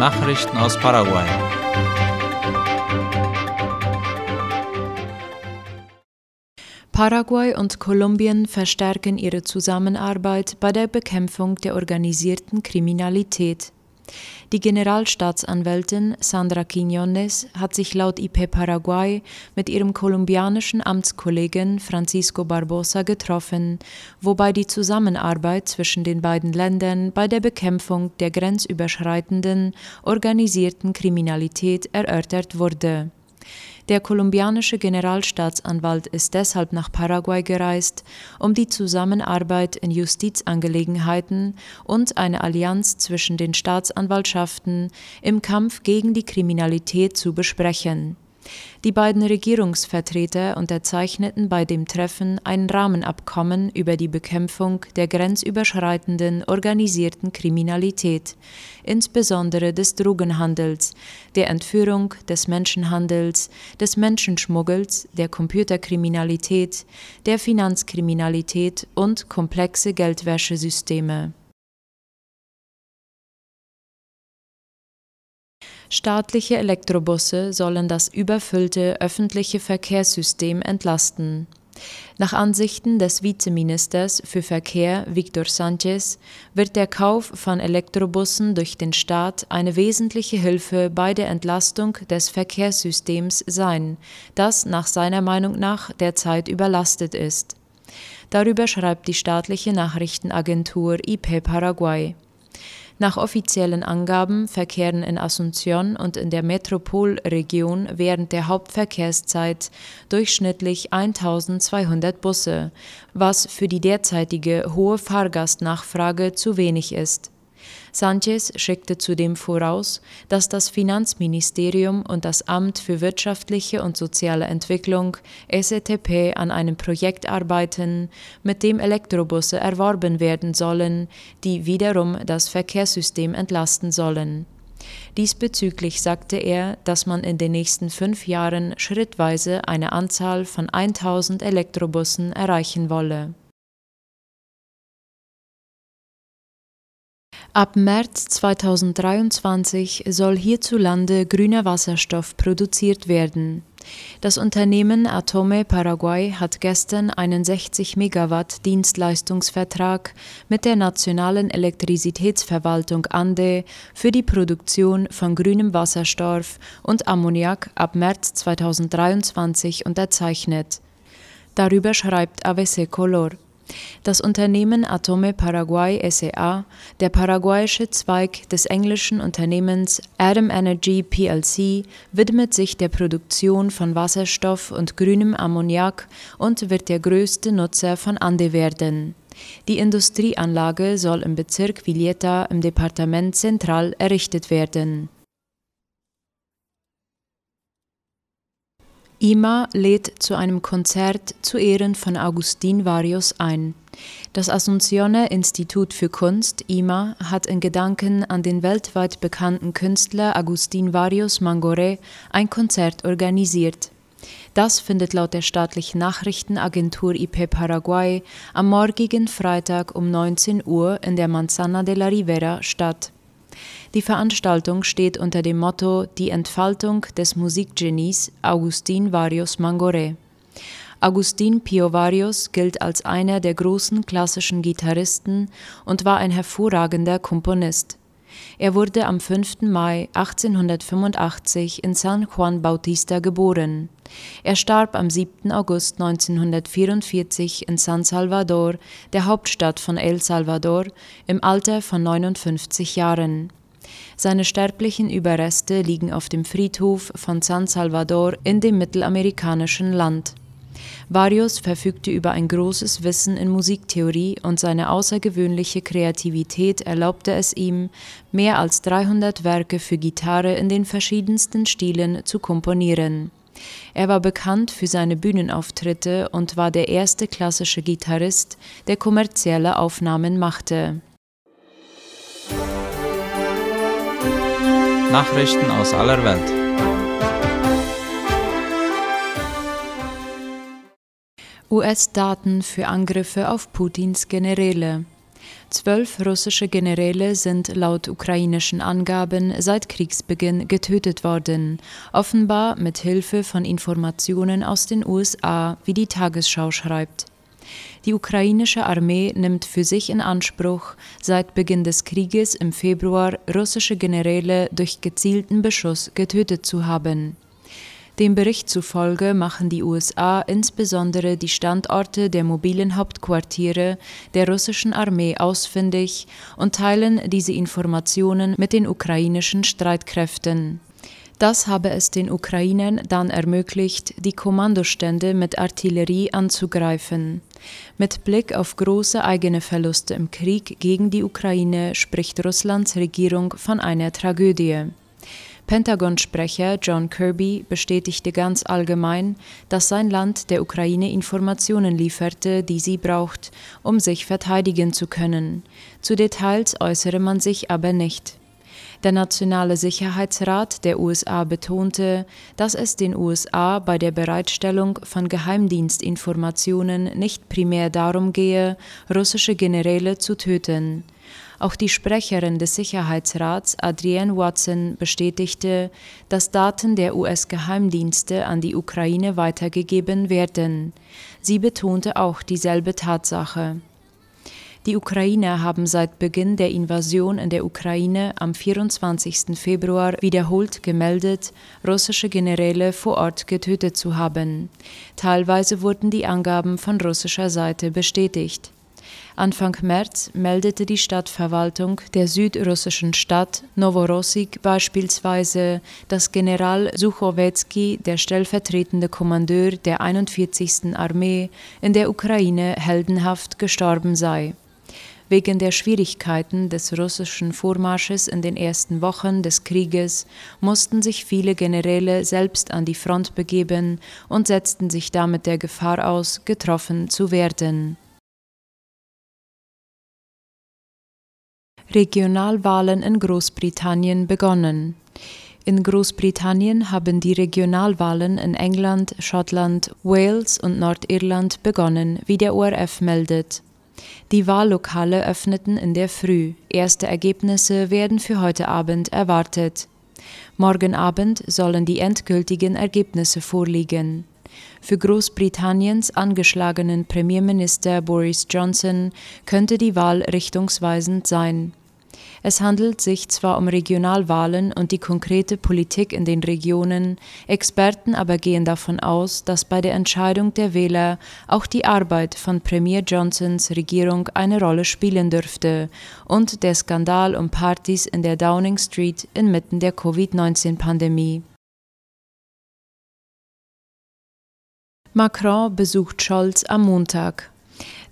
Nachrichten aus Paraguay. Paraguay und Kolumbien verstärken ihre Zusammenarbeit bei der Bekämpfung der organisierten Kriminalität. Die Generalstaatsanwältin Sandra Quiñones hat sich laut IP Paraguay mit ihrem kolumbianischen Amtskollegen Francisco Barbosa getroffen, wobei die Zusammenarbeit zwischen den beiden Ländern bei der Bekämpfung der grenzüberschreitenden organisierten Kriminalität erörtert wurde. Der kolumbianische Generalstaatsanwalt ist deshalb nach Paraguay gereist, um die Zusammenarbeit in Justizangelegenheiten und eine Allianz zwischen den Staatsanwaltschaften im Kampf gegen die Kriminalität zu besprechen die beiden Regierungsvertreter unterzeichneten bei dem Treffen ein Rahmenabkommen über die Bekämpfung der grenzüberschreitenden organisierten Kriminalität, insbesondere des Drogenhandels, der Entführung, des Menschenhandels, des Menschenschmuggels, der Computerkriminalität, der Finanzkriminalität und komplexe Geldwäschesysteme. Staatliche Elektrobusse sollen das überfüllte öffentliche Verkehrssystem entlasten. Nach Ansichten des Vizeministers für Verkehr Victor Sanchez wird der Kauf von Elektrobussen durch den Staat eine wesentliche Hilfe bei der Entlastung des Verkehrssystems sein, das nach seiner Meinung nach derzeit überlastet ist. Darüber schreibt die staatliche Nachrichtenagentur IP Paraguay. Nach offiziellen Angaben verkehren in Asunción und in der Metropolregion während der Hauptverkehrszeit durchschnittlich 1200 Busse, was für die derzeitige hohe Fahrgastnachfrage zu wenig ist. Sanchez schickte zudem voraus, dass das Finanzministerium und das Amt für wirtschaftliche und soziale Entwicklung SETP an einem Projekt arbeiten, mit dem Elektrobusse erworben werden sollen, die wiederum das Verkehrssystem entlasten sollen. Diesbezüglich sagte er, dass man in den nächsten fünf Jahren schrittweise eine Anzahl von 1000 Elektrobussen erreichen wolle. Ab März 2023 soll hierzulande grüner Wasserstoff produziert werden. Das Unternehmen Atome Paraguay hat gestern einen 60 Megawatt Dienstleistungsvertrag mit der nationalen Elektrizitätsverwaltung ANDE für die Produktion von grünem Wasserstoff und Ammoniak ab März 2023 unterzeichnet. Darüber schreibt AVC Color. Das Unternehmen Atome Paraguay SA, der paraguayische Zweig des englischen Unternehmens Atom Energy plc, widmet sich der Produktion von Wasserstoff und grünem Ammoniak und wird der größte Nutzer von Ande werden. Die Industrieanlage soll im Bezirk Villeta im Departement Central errichtet werden IMA lädt zu einem Konzert zu Ehren von Agustin Varios ein. Das Asunciones Institut für Kunst, IMA, hat in Gedanken an den weltweit bekannten Künstler Agustin Varios Mangore ein Konzert organisiert. Das findet laut der staatlichen Nachrichtenagentur IP Paraguay am morgigen Freitag um 19 Uhr in der Manzana de la Rivera statt. Die Veranstaltung steht unter dem Motto Die Entfaltung des Musikgenies Agustin Varios Mangoré. Agustin Pio Varios gilt als einer der großen klassischen Gitarristen und war ein hervorragender Komponist. Er wurde am 5. Mai 1885 in San Juan Bautista geboren. Er starb am 7. August 1944 in San Salvador, der Hauptstadt von El Salvador, im Alter von 59 Jahren. Seine sterblichen Überreste liegen auf dem Friedhof von San Salvador in dem mittelamerikanischen Land. Varios verfügte über ein großes Wissen in Musiktheorie und seine außergewöhnliche Kreativität erlaubte es ihm, mehr als 300 Werke für Gitarre in den verschiedensten Stilen zu komponieren. Er war bekannt für seine Bühnenauftritte und war der erste klassische Gitarrist, der kommerzielle Aufnahmen machte. Nachrichten aus aller Welt. US-Daten für Angriffe auf Putins Generäle. Zwölf russische Generäle sind laut ukrainischen Angaben seit Kriegsbeginn getötet worden, offenbar mit Hilfe von Informationen aus den USA, wie die Tagesschau schreibt. Die ukrainische Armee nimmt für sich in Anspruch, seit Beginn des Krieges im Februar russische Generäle durch gezielten Beschuss getötet zu haben. Dem Bericht zufolge machen die USA insbesondere die Standorte der mobilen Hauptquartiere der russischen Armee ausfindig und teilen diese Informationen mit den ukrainischen Streitkräften. Das habe es den Ukrainern dann ermöglicht, die Kommandostände mit Artillerie anzugreifen. Mit Blick auf große eigene Verluste im Krieg gegen die Ukraine spricht Russlands Regierung von einer Tragödie. Pentagon-Sprecher John Kirby bestätigte ganz allgemein, dass sein Land der Ukraine Informationen lieferte, die sie braucht, um sich verteidigen zu können. Zu Details äußere man sich aber nicht. Der Nationale Sicherheitsrat der USA betonte, dass es den USA bei der Bereitstellung von Geheimdienstinformationen nicht primär darum gehe, russische Generäle zu töten. Auch die Sprecherin des Sicherheitsrats, Adrienne Watson, bestätigte, dass Daten der US-Geheimdienste an die Ukraine weitergegeben werden. Sie betonte auch dieselbe Tatsache. Die Ukrainer haben seit Beginn der Invasion in der Ukraine am 24. Februar wiederholt gemeldet, russische Generäle vor Ort getötet zu haben. Teilweise wurden die Angaben von russischer Seite bestätigt. Anfang März meldete die Stadtverwaltung der südrussischen Stadt Novorossiysk beispielsweise, dass General Suchowetski, der stellvertretende Kommandeur der 41. Armee, in der Ukraine heldenhaft gestorben sei. Wegen der Schwierigkeiten des russischen Vormarsches in den ersten Wochen des Krieges mussten sich viele Generäle selbst an die Front begeben und setzten sich damit der Gefahr aus, getroffen zu werden. Regionalwahlen in Großbritannien begonnen. In Großbritannien haben die Regionalwahlen in England, Schottland, Wales und Nordirland begonnen, wie der ORF meldet. Die Wahllokale öffneten in der Früh. Erste Ergebnisse werden für heute Abend erwartet. Morgen Abend sollen die endgültigen Ergebnisse vorliegen. Für Großbritanniens angeschlagenen Premierminister Boris Johnson könnte die Wahl richtungsweisend sein. Es handelt sich zwar um Regionalwahlen und die konkrete Politik in den Regionen, Experten aber gehen davon aus, dass bei der Entscheidung der Wähler auch die Arbeit von Premier Johnsons Regierung eine Rolle spielen dürfte und der Skandal um Partys in der Downing Street inmitten der Covid-19-Pandemie. Macron besucht Scholz am Montag.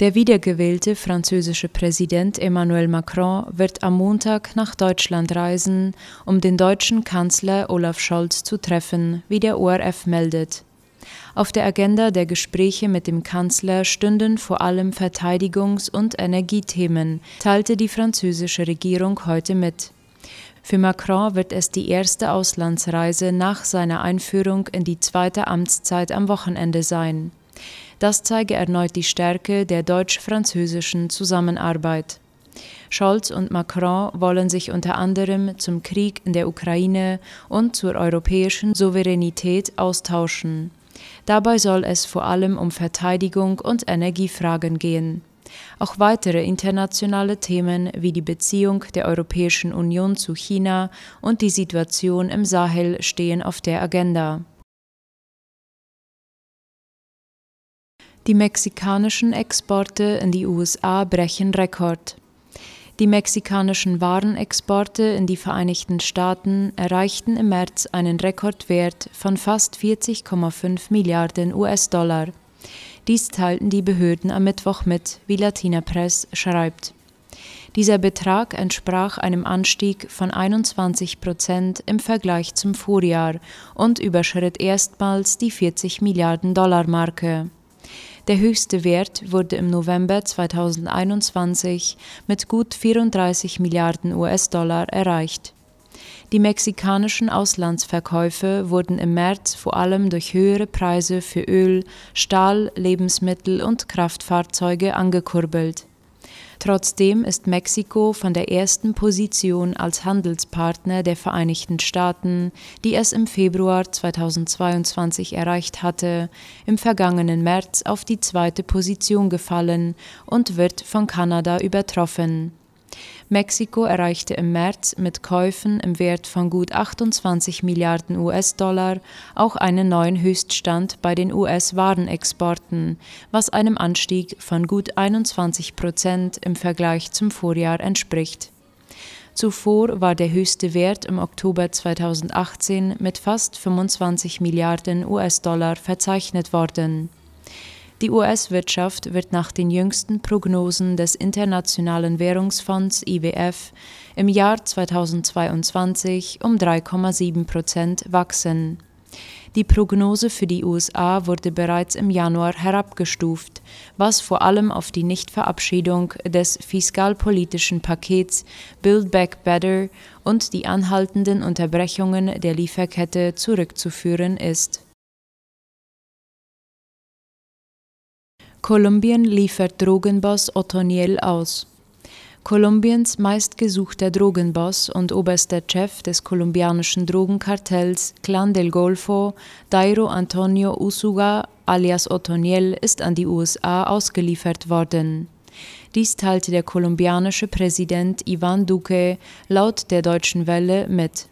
Der wiedergewählte französische Präsident Emmanuel Macron wird am Montag nach Deutschland reisen, um den deutschen Kanzler Olaf Scholz zu treffen, wie der ORF meldet. Auf der Agenda der Gespräche mit dem Kanzler stünden vor allem Verteidigungs- und Energiethemen, teilte die französische Regierung heute mit. Für Macron wird es die erste Auslandsreise nach seiner Einführung in die zweite Amtszeit am Wochenende sein. Das zeige erneut die Stärke der deutsch-französischen Zusammenarbeit. Scholz und Macron wollen sich unter anderem zum Krieg in der Ukraine und zur europäischen Souveränität austauschen. Dabei soll es vor allem um Verteidigung und Energiefragen gehen. Auch weitere internationale Themen wie die Beziehung der Europäischen Union zu China und die Situation im Sahel stehen auf der Agenda. Die mexikanischen Exporte in die USA brechen Rekord. Die mexikanischen Warenexporte in die Vereinigten Staaten erreichten im März einen Rekordwert von fast 40,5 Milliarden US-Dollar. Dies teilten die Behörden am Mittwoch mit, wie Latina Press schreibt. Dieser Betrag entsprach einem Anstieg von 21 Prozent im Vergleich zum Vorjahr und überschritt erstmals die 40 Milliarden Dollar Marke. Der höchste Wert wurde im November 2021 mit gut 34 Milliarden US-Dollar erreicht. Die mexikanischen Auslandsverkäufe wurden im März vor allem durch höhere Preise für Öl, Stahl, Lebensmittel und Kraftfahrzeuge angekurbelt. Trotzdem ist Mexiko von der ersten Position als Handelspartner der Vereinigten Staaten, die es im Februar 2022 erreicht hatte, im vergangenen März auf die zweite Position gefallen und wird von Kanada übertroffen. Mexiko erreichte im März mit Käufen im Wert von gut 28 Milliarden US-Dollar auch einen neuen Höchststand bei den US-Warenexporten, was einem Anstieg von gut 21 Prozent im Vergleich zum Vorjahr entspricht. Zuvor war der höchste Wert im Oktober 2018 mit fast 25 Milliarden US-Dollar verzeichnet worden. Die US-Wirtschaft wird nach den jüngsten Prognosen des Internationalen Währungsfonds IWF im Jahr 2022 um 3,7 Prozent wachsen. Die Prognose für die USA wurde bereits im Januar herabgestuft, was vor allem auf die Nichtverabschiedung des fiskalpolitischen Pakets Build Back Better und die anhaltenden Unterbrechungen der Lieferkette zurückzuführen ist. Kolumbien liefert Drogenboss Otoniel aus. Kolumbiens meistgesuchter Drogenboss und oberster Chef des kolumbianischen Drogenkartells Clan del Golfo, Dairo Antonio Usuga alias Otoniel, ist an die USA ausgeliefert worden. Dies teilte der kolumbianische Präsident Ivan Duque laut der Deutschen Welle mit.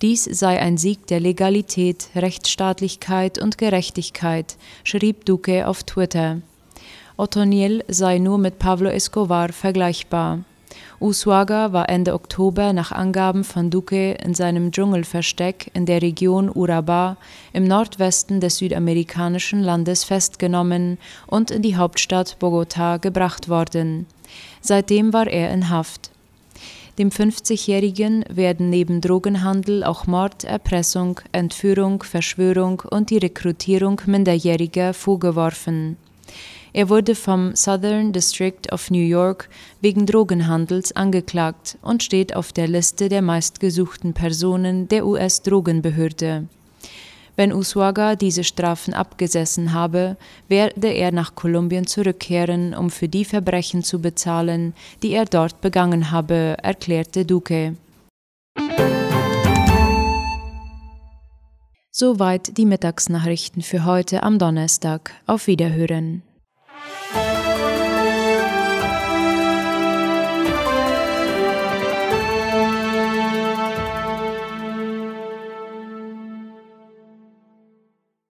Dies sei ein Sieg der Legalität, Rechtsstaatlichkeit und Gerechtigkeit, schrieb Duque auf Twitter. Otoniel sei nur mit Pablo Escobar vergleichbar. Usuaga war Ende Oktober nach Angaben von Duque in seinem Dschungelversteck in der Region Urabá im Nordwesten des südamerikanischen Landes festgenommen und in die Hauptstadt Bogotá gebracht worden. Seitdem war er in Haft. Dem 50-Jährigen werden neben Drogenhandel auch Mord, Erpressung, Entführung, Verschwörung und die Rekrutierung Minderjähriger vorgeworfen. Er wurde vom Southern District of New York wegen Drogenhandels angeklagt und steht auf der Liste der meistgesuchten Personen der US-Drogenbehörde. Wenn Uswaga diese Strafen abgesessen habe, werde er nach Kolumbien zurückkehren, um für die Verbrechen zu bezahlen, die er dort begangen habe, erklärte Duque. Soweit die Mittagsnachrichten für heute am Donnerstag. Auf Wiederhören.